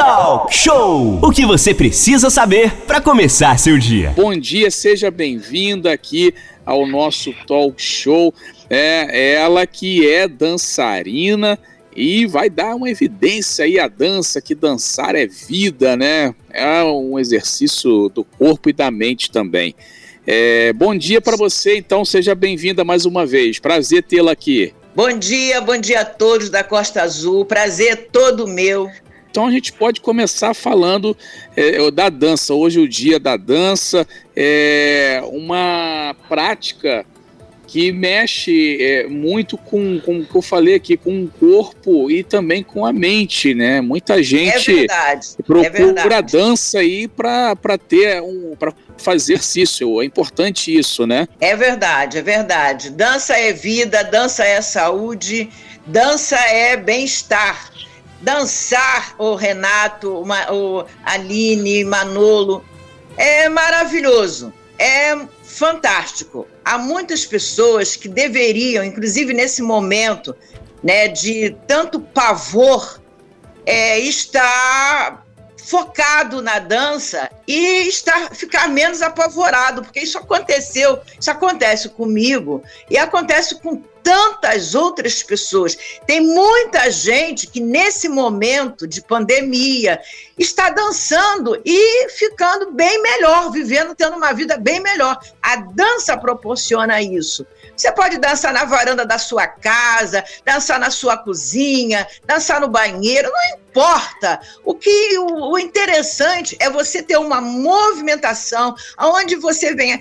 Talk Show! O que você precisa saber para começar seu dia. Bom dia, seja bem-vindo aqui ao nosso Talk Show. É ela que é dançarina e vai dar uma evidência aí a dança, que dançar é vida, né? É um exercício do corpo e da mente também. É, bom dia para você, então seja bem-vinda mais uma vez. Prazer tê-la aqui. Bom dia, bom dia a todos da Costa Azul. Prazer todo meu. Então a gente pode começar falando é, da dança. Hoje é o dia da dança é uma prática que mexe é, muito com, com o que eu falei aqui, com o corpo e também com a mente, né? Muita gente é verdade, procura é dança aí para ter um para fazer exercício. É importante isso, né? É verdade, é verdade. Dança é vida, dança é saúde, dança é bem-estar. Dançar, o Renato, o Aline, Manolo, é maravilhoso. É fantástico. Há muitas pessoas que deveriam, inclusive nesse momento né, de tanto pavor, é, estar focado na dança e estar, ficar menos apavorado, porque isso aconteceu, isso acontece comigo e acontece com tantas outras pessoas. Tem muita gente que nesse momento de pandemia está dançando e ficando bem melhor, vivendo, tendo uma vida bem melhor. A dança proporciona isso. Você pode dançar na varanda da sua casa, dançar na sua cozinha, dançar no banheiro, não importa. O que o, o interessante é você ter uma movimentação onde você venha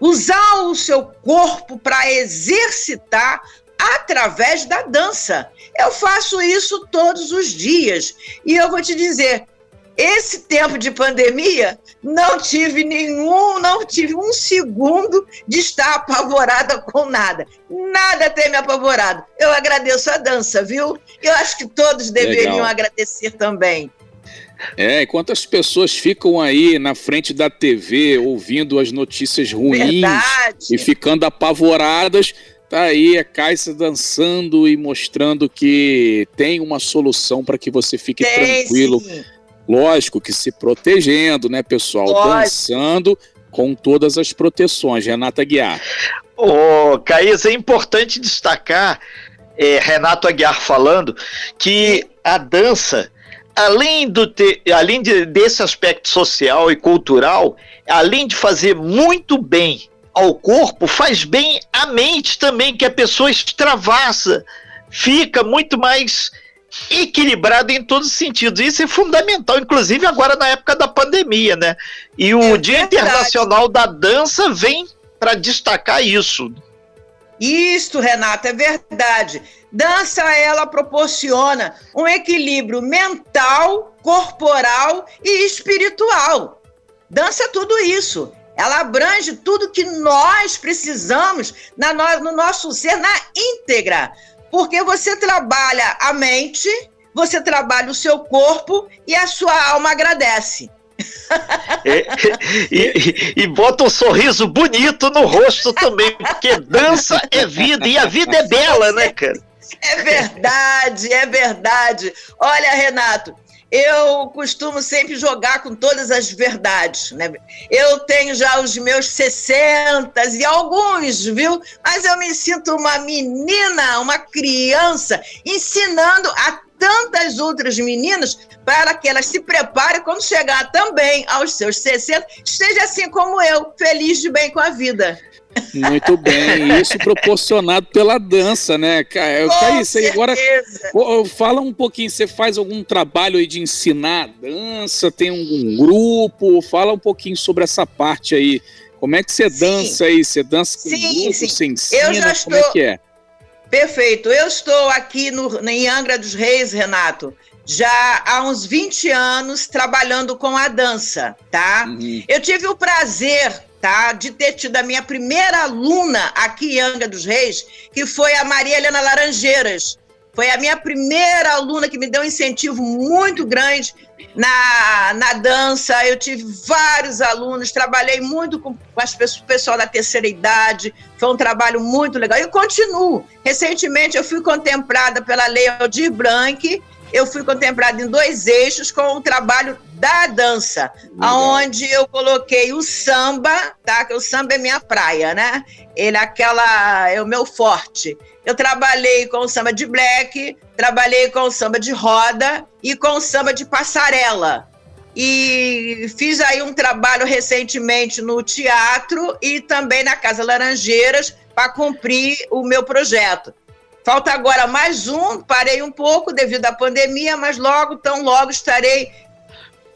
usar o seu corpo para exercitar através da dança. Eu faço isso todos os dias. E eu vou te dizer, esse tempo de pandemia, não tive nenhum, não tive um segundo de estar apavorada com nada. Nada tem me apavorado. Eu agradeço a dança, viu? Eu acho que todos deveriam Legal. agradecer também. É, enquanto as pessoas ficam aí na frente da TV ouvindo as notícias ruins Verdade. e ficando apavoradas, tá aí a Caixa dançando e mostrando que tem uma solução para que você fique tem, tranquilo. Sim. Lógico que se protegendo, né, pessoal? Lógico. Dançando com todas as proteções. Renata Guiar. Ô, oh, Caís, é importante destacar, é, Renato Aguiar falando, que a dança além, do te, além de, desse aspecto social e cultural, além de fazer muito bem ao corpo, faz bem à mente também, que a pessoa extravasa, fica muito mais equilibrada em todos os sentidos. Isso é fundamental, inclusive agora na época da pandemia, né? E o é Dia Internacional da Dança vem para destacar isso. Isso, Renata, é verdade. Dança, ela proporciona um equilíbrio mental, corporal e espiritual. Dança é tudo isso. Ela abrange tudo que nós precisamos na no, no nosso ser, na íntegra. Porque você trabalha a mente, você trabalha o seu corpo e a sua alma agradece. É, e, e, bota um sorriso bonito no rosto também, porque dança é vida e a vida é bela, né, cara? É verdade, é verdade. Olha, Renato, eu costumo sempre jogar com todas as verdades, né? Eu tenho já os meus 60 e alguns, viu? Mas eu me sinto uma menina, uma criança, ensinando a tantas outras meninas para que elas se preparem quando chegar também aos seus 60, esteja assim como eu, feliz de bem com a vida. Muito bem, isso proporcionado pela dança, né, Caís? Agora fala um pouquinho, você faz algum trabalho aí de ensinar dança, tem algum grupo? Fala um pouquinho sobre essa parte aí. Como é que você sim. dança aí? Você dança com sim, grupo, sim. você ensina? Eu já estou... Como é que é? Perfeito. Eu estou aqui no, em Angra dos Reis, Renato, já há uns 20 anos trabalhando com a dança, tá? Uhum. Eu tive o prazer tá? De ter tido a minha primeira aluna aqui em Angra dos Reis, que foi a Maria Helena Laranjeiras. Foi a minha primeira aluna que me deu um incentivo muito grande na, na dança. Eu tive vários alunos, trabalhei muito com, as pessoas, o pessoal da terceira idade. Foi um trabalho muito legal. E continuo. Recentemente eu fui contemplada pela Lei Aldir Blanc eu fui contemplada em dois eixos com o trabalho da dança, aonde eu coloquei o samba, tá? Que o samba é minha praia, né? Ele é aquela é o meu forte. Eu trabalhei com o samba de black, trabalhei com o samba de roda e com o samba de passarela. E fiz aí um trabalho recentemente no teatro e também na Casa Laranjeiras para cumprir o meu projeto. Falta agora mais um, parei um pouco devido à pandemia, mas logo, tão logo estarei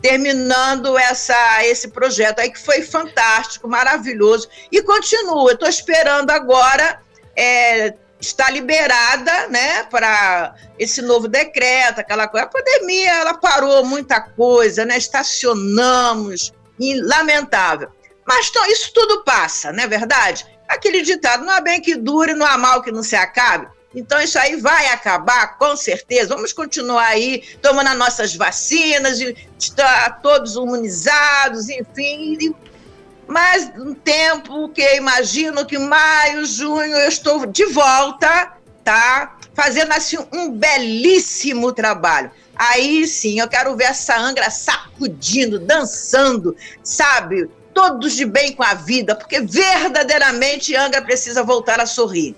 terminando essa, esse projeto aí que foi fantástico, maravilhoso. E continua, estou esperando agora é, estar liberada né, para esse novo decreto, aquela coisa. A pandemia ela parou muita coisa, né? Estacionamos, e, lamentável. Mas então, isso tudo passa, não é verdade? Aquele ditado, não há bem que dure, não há mal que não se acabe. Então, isso aí vai acabar, com certeza. Vamos continuar aí tomando as nossas vacinas, estar todos imunizados, enfim. Mas um tempo que imagino que maio, junho, eu estou de volta, tá? Fazendo assim um belíssimo trabalho. Aí sim, eu quero ver essa Angra sacudindo, dançando, sabe? Todos de bem com a vida, porque verdadeiramente Angra precisa voltar a sorrir.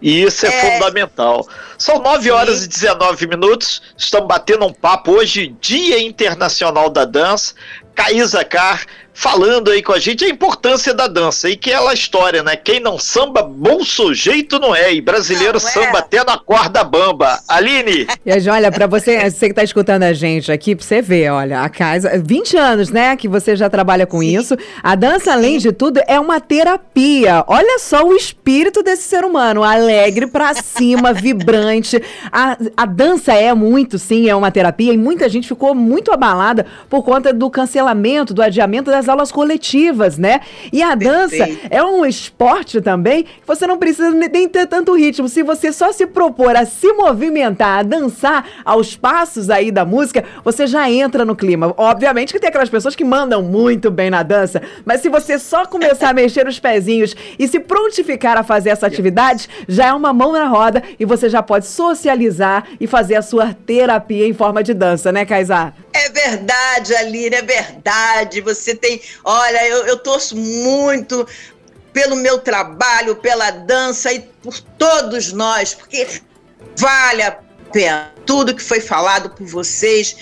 E isso é, é... fundamental. São 9 horas Sim. e 19 minutos. Estamos batendo um papo hoje, Dia Internacional da Dança. Caísa Car falando aí com a gente a importância da dança e que é aquela história, né? Quem não samba, bom sujeito não é. E brasileiro não, é. samba até na corda bamba. Aline! E olha, para você, você que tá escutando a gente aqui, pra você ver, olha, a casa, 20 anos, né, que você já trabalha com Sim. isso. A dança, além de tudo, é uma terapia. Olha só o espírito desse ser humano, alegre pra cima, vibrante. A, a dança é muito, sim, é uma terapia e muita gente ficou muito abalada por conta do cancelamento, do adiamento das aulas coletivas, né? E a dança é um esporte também que você não precisa nem ter tanto ritmo. Se você só se propor a se movimentar, a dançar aos passos aí da música, você já entra no clima. Obviamente que tem aquelas pessoas que mandam muito bem na dança, mas se você só começar a mexer os pezinhos e se prontificar a fazer essa atividade, já é uma mão na roda e você já pode socializar e fazer a sua terapia em forma de dança, né, Kaysar? É verdade, Aline, é verdade. Você tem. Olha, eu, eu torço muito pelo meu trabalho, pela dança e por todos nós, porque vale a pena tudo que foi falado por vocês.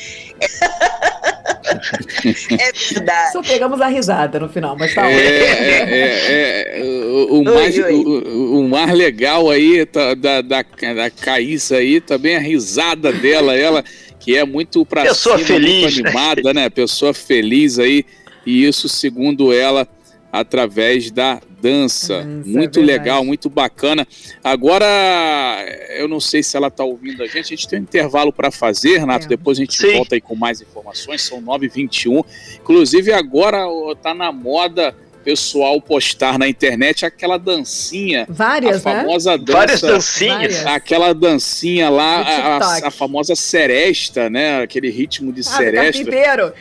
é verdade. Só pegamos a risada no final, mas tá é, é, é, é, o, o, mais, oi. O, o, mais legal aí tá, da, da, da Caíssa aí, também a risada dela, ela que é muito pra Pessoa cima, feliz, muito animada, né? Pessoa feliz aí, e isso, segundo ela, através da dança. dança muito é legal, muito bacana. Agora, eu não sei se ela está ouvindo a gente. A gente tem um intervalo para fazer, Renato. É. Depois a gente Sim. volta aí com mais informações. São 9h21. Inclusive, agora está na moda pessoal postar na internet aquela dancinha. Várias, a né? famosa né? dança. Várias dancinhas. Aquela dancinha lá, a, a, famosa seresta, né? Aquele ritmo de ah, seresta. Do carpinteiro.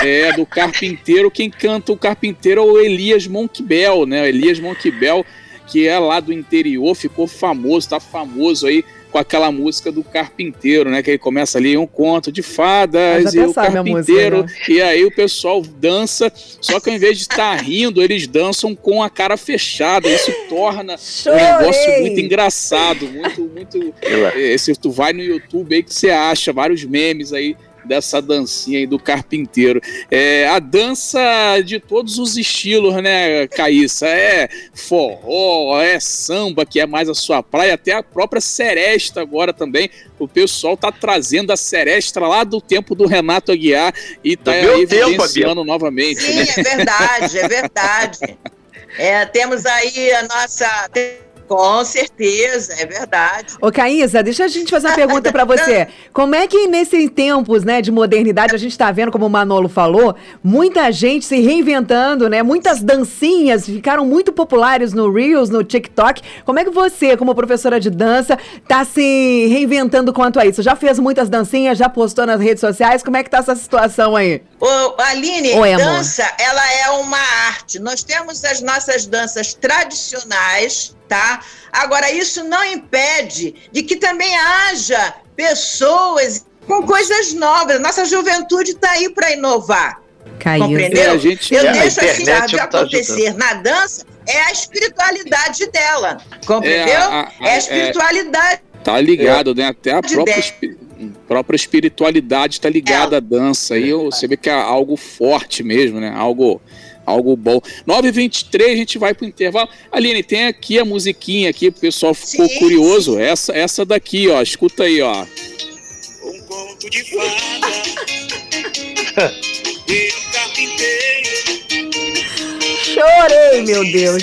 É, do carpinteiro. Quem canta o carpinteiro é o Elias Monquibel, né? Elias Monquibel, que é lá do interior, ficou famoso, tá famoso aí com aquela música do carpinteiro, né? Que ele começa ali um conto de fadas e o carpinteiro. Música, né? E aí o pessoal dança, só que ao invés de estar rindo, eles dançam com a cara fechada. Isso torna Chorei. um negócio muito engraçado, muito, muito. Se tu vai no YouTube aí que você acha vários memes aí dessa dancinha aí do carpinteiro. É, a dança de todos os estilos, né, Caíssa? É forró, é samba, que é mais a sua praia, até a própria seresta agora também. O pessoal tá trazendo a seresta lá do tempo do Renato Aguiar e tá evidenciando tempo, novamente. Sim, né? é verdade, é verdade. É, temos aí a nossa com certeza, é verdade. Ô, Caísa, deixa a gente fazer uma pergunta para você. Como é que nesses tempos, né, de modernidade, a gente está vendo, como o Manolo falou, muita gente se reinventando, né? Muitas dancinhas ficaram muito populares no Reels, no TikTok. Como é que você, como professora de dança, está se reinventando quanto a isso? Já fez muitas dancinhas, já postou nas redes sociais? Como é que tá essa situação aí? Ô, Aline, Oi, dança, ela é uma arte. Nós temos as nossas danças tradicionais, tá? Agora, isso não impede de que também haja pessoas com coisas novas. Nossa juventude está aí para inovar. Caísa. Compreendeu? É, a gente- Eu É, a deixo assim de não tá acontecer na dança é a espiritualidade dela. Compreendeu? É, É a- a, a- é- espiritualidade. Tá ligado, né? Até a própria, espi- própria espiritualidade tá ligada à dança. Aí você vê que é algo forte mesmo, né? Algo, algo bom. 9h23, a gente vai pro intervalo. Aline, tem aqui a musiquinha aqui, o pessoal ficou Sim, curioso. Essa, essa daqui, ó. Escuta aí, ó. Um conto de fada E um carpinteiro Chorei, meu Deus.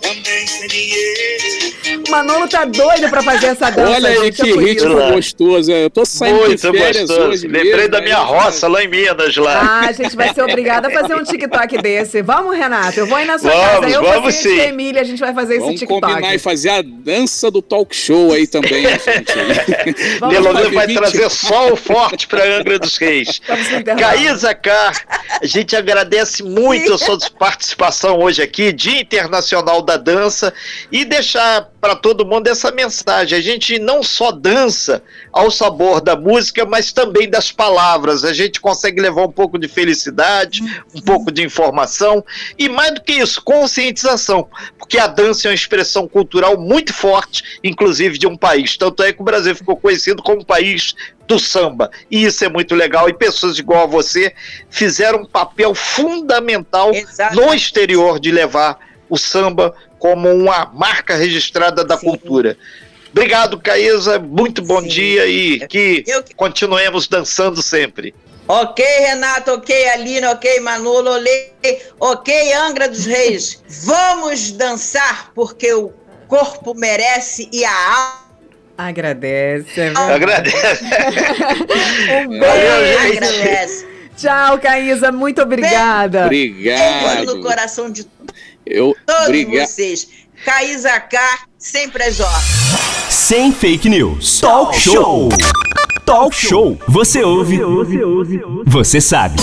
Também sem dinheiro O Manolo tá doido pra fazer essa dança. Olha aí gente, é que ritmo gostoso. Eu tô saindo de Muito férias gostoso. hoje. Lembrei mesmo, da aí, minha roça lá em Minas, lá. Ah, a gente vai ser obrigada a fazer um TikTok desse. Vamos, Renato? Eu vou ir na sua Vamos, casa. Eu, vamos sim. a Emília, a gente vai fazer esse Vamos TikTok. combinar e fazer a dança do talk show aí também, gente. Vamos Nelonê fazer vai 20. trazer sol forte para Angra dos Reis. Vamos. Caísa K, a gente agradece muito a sua participação hoje aqui, Dia Internacional da Dança, e deixar para todo mundo essa mensagem. A gente não só dança ao sabor da música, mas também das palavras. A gente consegue levar um pouco de felicidade, um pouco de informação e mais do que isso, conscientização, porque a dança é uma expressão cultural muito forte, inclusive de um país. Tanto é que o Brasil ficou conhecido como país do samba. E isso é muito legal. E pessoas igual a você fizeram um papel fundamental Exatamente. no exterior de levar o samba como uma marca registrada da Sim. cultura. Obrigado, Caísa. Muito bom Sim. dia e que Eu continuemos dançando sempre. Ok, Renato, ok, Aline, ok, Manolo, ok, ok, Angra dos Reis. Vamos dançar porque o corpo merece e a alma Agradece. é. Agradeço. Um Valeu, beijo. gente. agradece. Tchau, Caísa. Muito obrigada. Beijo Obrigado. no coração de Eu, todos obrigado. vocês. Caísa K, sempre às ordens. Sem fake news. Talk show. Talk show. Você ouve. Você sabe.